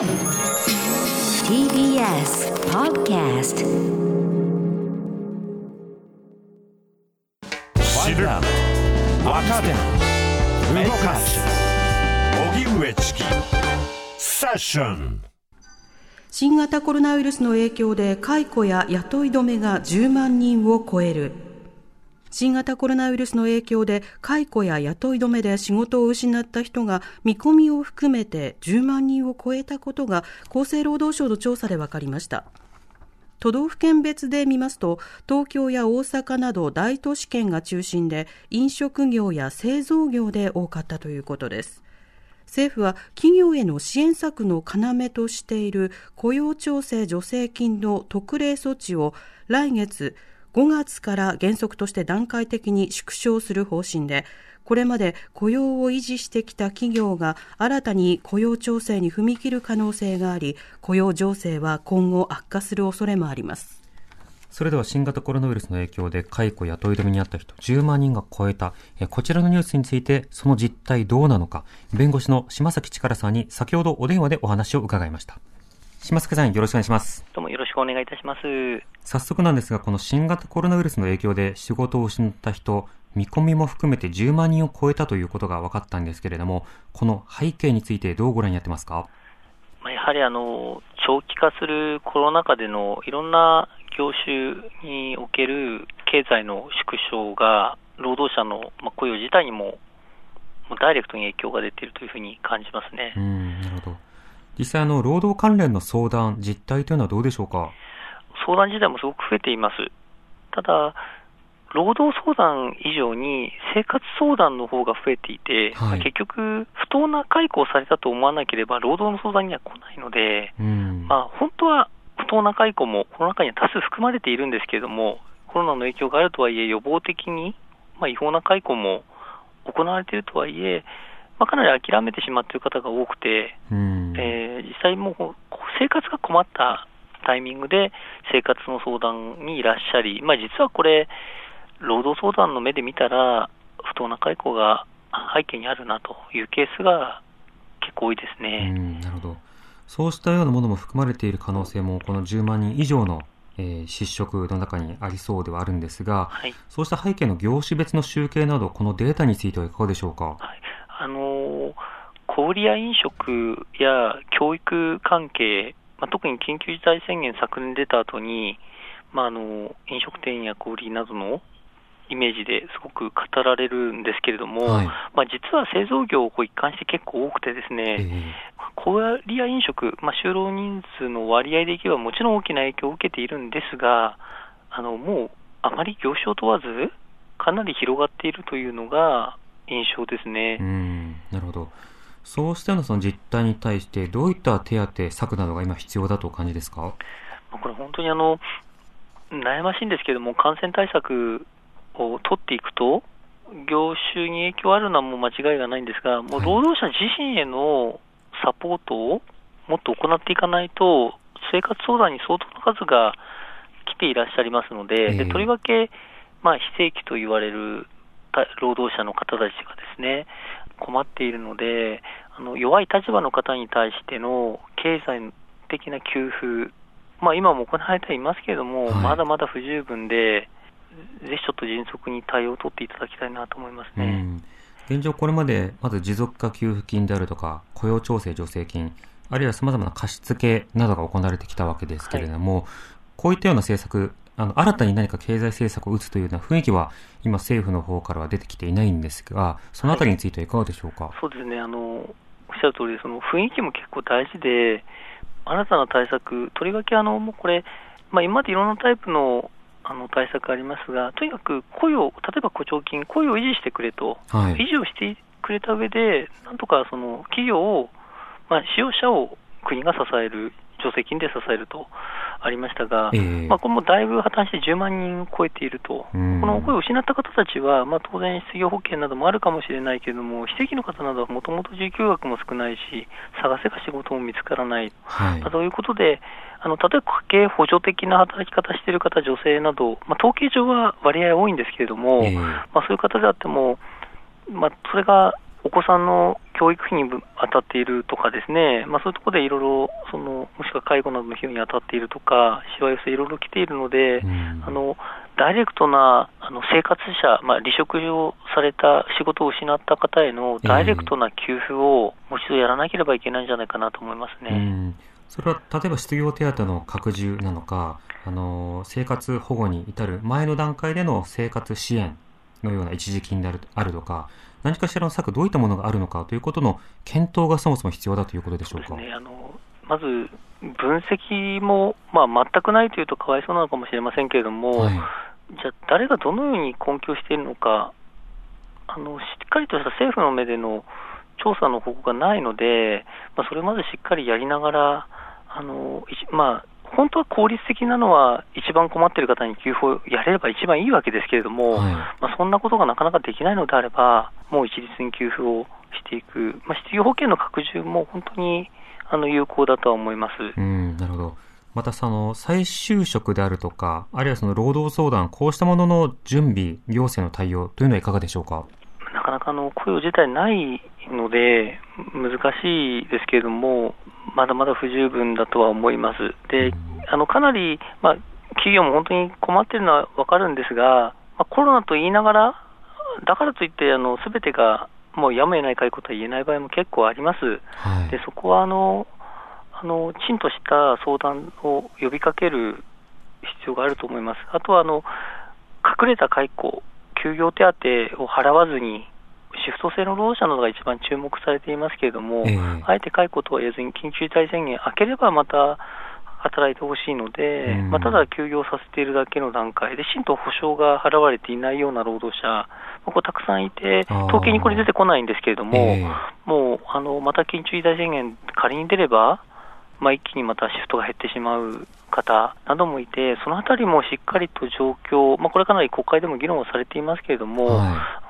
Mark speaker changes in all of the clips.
Speaker 1: TBS Podcast.
Speaker 2: 動かす荻上チキセッション
Speaker 3: 新型コロナウイルスの影響で解雇や雇い止めが10万人を超える新型コロナウイルスの影響で解雇や雇い止めで仕事を失った人が見込みを含めて10万人を超えたことが厚生労働省の調査で分かりました。都道府県別で見ますと東京や大阪など大都市圏が中心で飲食業や製造業で多かったということです。政府は企業への支援策の要としている雇用調整助成金の特例措置を来月5月から原則として段階的に縮小する方針でこれまで雇用を維持してきた企業が新たに雇用調整に踏み切る可能性があり雇用情勢は今後悪化する恐れもあります。
Speaker 4: それでは新型コロナウイルスの影響で解雇や雇い止めにあった人10万人が超えた。こちらのニュースについてその実態どうなのか。弁護士の島崎力さんに先ほどお電話でお話を伺いました。島崎さんよろしくお願いします。
Speaker 5: どうもよろしくお願いいたします。
Speaker 4: 早速なんですがこの新型コロナウイルスの影響で仕事を失った人見込みも含めて10万人を超えたということが分かったんですけれどもこの背景についてどうご覧になってますか？
Speaker 5: やはりあの長期化するコロナ禍でのいろんな業種における経済の縮小が労働者の雇用自体にもダイレクトに影響が出ているというふうに感じますね。
Speaker 4: うんなるほど実際あの、労働関連の相談、実態というのはどうでしょうか？
Speaker 5: 相談自体もすごく増えています。ただ、労働相談以上に生活相談の方が増えていて、はい、結局、不当な解雇をされたと思わなければ、労働の相談には来ないので、まあ、本当は不当な解雇もこの中には多数含まれているんですけれども、コロナの影響があるとはいえ、予防的に、まあ、違法な解雇も行われているとはいえ、まあ、かなり諦めてしまっている方が多くて、えー、実際もう生活が困ったタイミングで生活の相談にいらっしゃり、まあ、実はこれ、労働相談の目で見たら、不当な解雇が背景にあるなというケースが結構多いですね。
Speaker 4: なるほどそうしたようなものも含まれている可能性も、この10万人以上のえー、失職の中にありそうではあるんですが、はい、そうした背景の業種別の集計など、このデータについてはいかがでしょうか？はい、
Speaker 5: あの小売や飲食や教育関係、まあ、特に緊急事態宣言昨年出た後に、まあ、あの飲食店や小売などのイメージですごく語られるんですけれども、はい、まあ、実は製造業を一貫して結構多くてですね、えー、小売や飲食、まあ、就労人数の割合でいけばもちろん大きな影響を受けているんですが、あのもうあまり業種を問わず、かなり広がっているというのが印象ですね。
Speaker 4: うん。なるほどそうしたようなその実態に対して、どういった手当、策などが今、必要だとお感じですか？
Speaker 5: これ、本当にあの悩ましいんですけれども、感染対策を取っていくと、業種に影響あるのはもう間違いがないんですが、もう労働者自身へのサポートをもっと行っていかないと、生活相談に相当の数が来ていらっしゃいますので、でとりわけ、まあ、非正規と言われる労働者の方たちがですね、困っているので、あの弱い立場の方に対しての経済的な給付、まあ、今も行われてはいますけれども、はい、まだまだ不十分で、ぜひちょっと迅速に対応を取っていただきたいなと思いますね。
Speaker 4: 現状、これまでまず持続化給付金であるとか、雇用調整助成金、あるいはさまざまな貸付などが行われてきたわけですけれども、はい、こういったような政策、あの新たに何か経済政策を打つというような雰囲気は、今、政府の方からは出てきていないんですが、そのあたりについてはいかがでしょうか、はい、
Speaker 5: そうですね。あの、おっしゃる通り、その雰囲気も結構大事で、新たな対策、とりわけあのもうこれ、まあ、今までいろんなタイプのあの対策ありますが、とにかく雇用、例えば雇調金、雇用を維持してくれと、はい、維持をしてくれた上で、なんとかその企業を、まあ、使用者を国が支える、助成金で支えるとありましたが、えー、まあ、これもだいぶ破綻して10万人超えていると、この声を失った方たちは、まあ、当然、失業保険などもあるかもしれないけれども、非正規の方などはもともと受給額も少ないし、探せば仕事も見つからない、はい、ということで、あの例えば家計補助的な働き方している方、女性など、まあ、統計上は割合多いんですけれども、えー、まあ、そういう方であっても、まあ、それがお子さんの教育費に当たっているとかですね、まあ、そういうところでいろいろ、そのもしくは介護などの費用に当たっているとか、しわ寄せいろいろ来ているので、うん、あのダイレクトなあの生活者、まあ、離職をされた仕事を失った方へのダイレクトな給付をもう一度やらなければいけないんじゃないかなと思いますね。うん。
Speaker 4: それは例えば失業手当の拡充なのか、あの生活保護に至る前の段階での生活支援のような一時金であるあるとか、何かしらの策、どういったものがあるのかということの検討がそもそも必要だということでしょうか？う
Speaker 5: ね、あのまず分析も、まあ、全くないというとかわいそうなのかもしれませんけれども、はい、じゃあ、誰がどのように根拠しているのかあの、しっかりとした政府の目での調査の報告がないので、まあ、それまでしっかりやりながら、あのまあ、本当は効率的なのは、一番困っている方に給付をやれれば一番いいわけですけれども、はい、まあ、そんなことがなかなかできないのであれば、もう一律に給付をしていく、まあ、失業保険の拡充も本当にあの有効だとは思います。
Speaker 4: うんなるほどまたその再就職であるとか、あるいはその労働相談、こうしたものの準備、行政の対応というのはいかがでしょうか？
Speaker 5: なかなかの雇用自体ないので、難しいですけれども、まだまだ不十分だとは思います。で、あのかなり、まあ、企業も本当に困っているのは分かるんですが、まあ、コロナと言いながら、だからといって、すべてがもうやむを得ないかいことは言えない場合も結構あります。はい、でそこはあのあのきちんとした相談を呼びかける必要があると思います。あとはあの隠れた解雇、休業手当を払わずにシフト制の労働者などが一番注目されていますけれども、えー、あえて解雇とは言えずに緊急事態宣言明ければまた働いてほしいので、まあ、ただ休業させているだけの段階で、きちんと保証が払われていないような労働者、ここたくさんいて、統計にこれ出てこないんですけれども、えー、もうあのまた緊急事態宣言、仮に出れば、まあ、一気にまたシフトが減ってしまう方などもいて、そのあたりもしっかりと状況、まあ、これかなり国会でも議論をされていますけれども、はい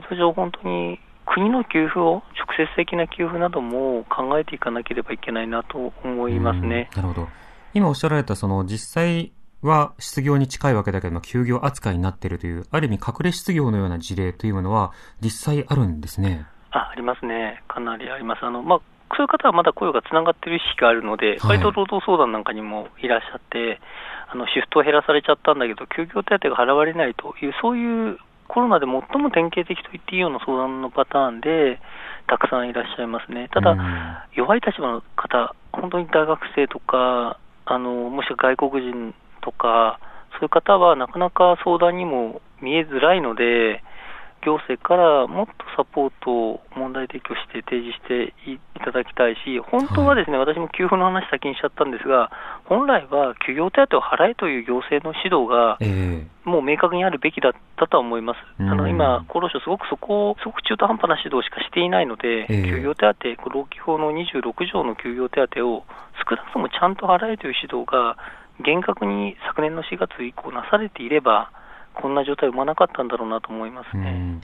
Speaker 5: 制度上、本当に国の給付を、直接的な給付なども考えていかなければいけないなと思いますね。
Speaker 4: なるほど。今おっしゃられた、その実際は失業に近いわけだけども、休業扱いになっているという、ある意味隠れ失業のような事例というものは、実際あるんですね。
Speaker 5: あありますね、かなりあります。あのまあそういう方はまだ雇用がつながっている意識があるので、割と労働相談なんかにもいらっしゃって、あのシフトを減らされちゃったんだけど、休業手当が払われないという、そういうコロナで最も典型的と言っていいような相談のパターンで、たくさんいらっしゃいますね。ただ、弱い立場の方、本当に大学生とか、あのもしくは外国人とか、そういう方はなかなか相談にも見えづらいので、行政からもっとサポートを問題提供して提示していただきたいし、本当はですね、はい、私も給付の話先にしちゃったんですが、本来は休業手当を払えという行政の指導が、もう明確にあるべきだったとは思います。えー、あの今、厚労省、すごくそこを、すごく中途半端な指導しかしていないので、えー、休業手当、労基法の26条の休業手当を少なくともちゃんと払えという指導が、厳格に昨年の4月以降なされていれば、こんな状態を生まなかったんだろうなと思いますね。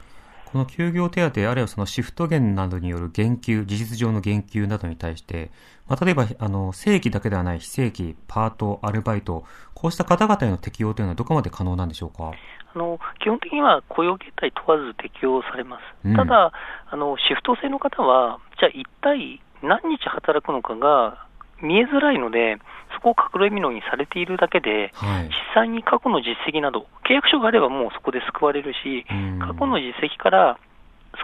Speaker 4: この休業手当、あるいはそのシフト減などによる減給、事実上の減給などに対して、まあ、例えばあの正規だけではない非正規、パート、アルバイト、こうした方々への適用というのはどこまで可能なんでしょうか？
Speaker 5: あの基本的には雇用形態問わず適用されます。うん、ただあの、シフト制の方は、じゃあ一体何日働くのかが見えづらいので、を隠れみのにされているだけで、はい、実際に過去の実績など、契約書があればもうそこで救われるし、過去の実績から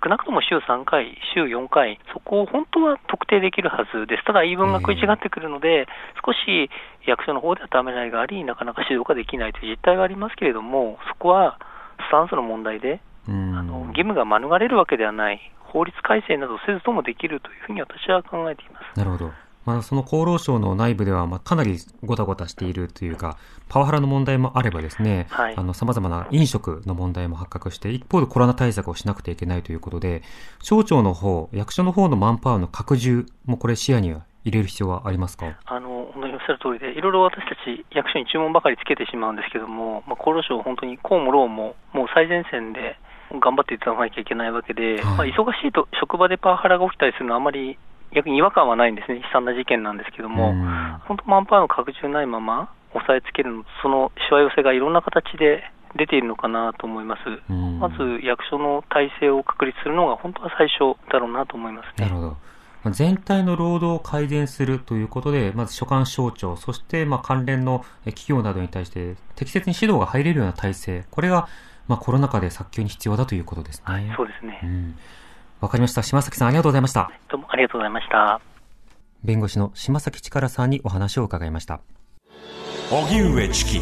Speaker 5: 少なくとも週3回、週4回、そこを本当は特定できるはずです。ただ言い分が食い違ってくるので、少し役所の方ではためらいがあり、なかなか指導ができないという実態はありますけれども、そこはスタンスの問題で、あの義務が免れるわけではない、法律改正などせずともできるというふうに私は考えています。
Speaker 4: なるほど。まあ、その厚労省の内部では、まあ、かなりごたごたしているというか、パワハラの問題もあればですね、はい、あの、様々な飲食の問題も発覚して、一方でコロナ対策をしなくてはいけないということで、省庁の方、役所の方のマンパワーの拡充もこれ視野には入れる必要はありますか？
Speaker 5: あの本当におっしゃる通りで、いろいろ私たち役所に注文ばかりつけてしまうんですけども、まあ、厚労省、本当に公も労も、もう最前線で頑張っていただかなきゃいけないわけで、はい、まあ、忙しいと職場でパワハラが起きたりするのはあまり逆に違和感はないんですね、悲惨な事件なんですけども、本当、マンパワーの拡充ないまま、押さえつけるの、そのしわ寄せがいろんな形で出ているのかなと思います。まず役所の体制を確立するのが本当は最初だろうなと思います
Speaker 4: ね。なるほど。全体の労働を改善するということで、まず所管省庁、そしてまあ関連の企業などに対して適切に指導が入れるような体制、これがまあコロナ禍で早急に必要だということですね。はい、
Speaker 5: そうですね。わ、
Speaker 4: うん、かりました。島崎さんありがとうございました。
Speaker 5: どうもありがとうございました。
Speaker 4: 弁護士の島崎力さんにお話を伺いました。
Speaker 2: 荻上チキ。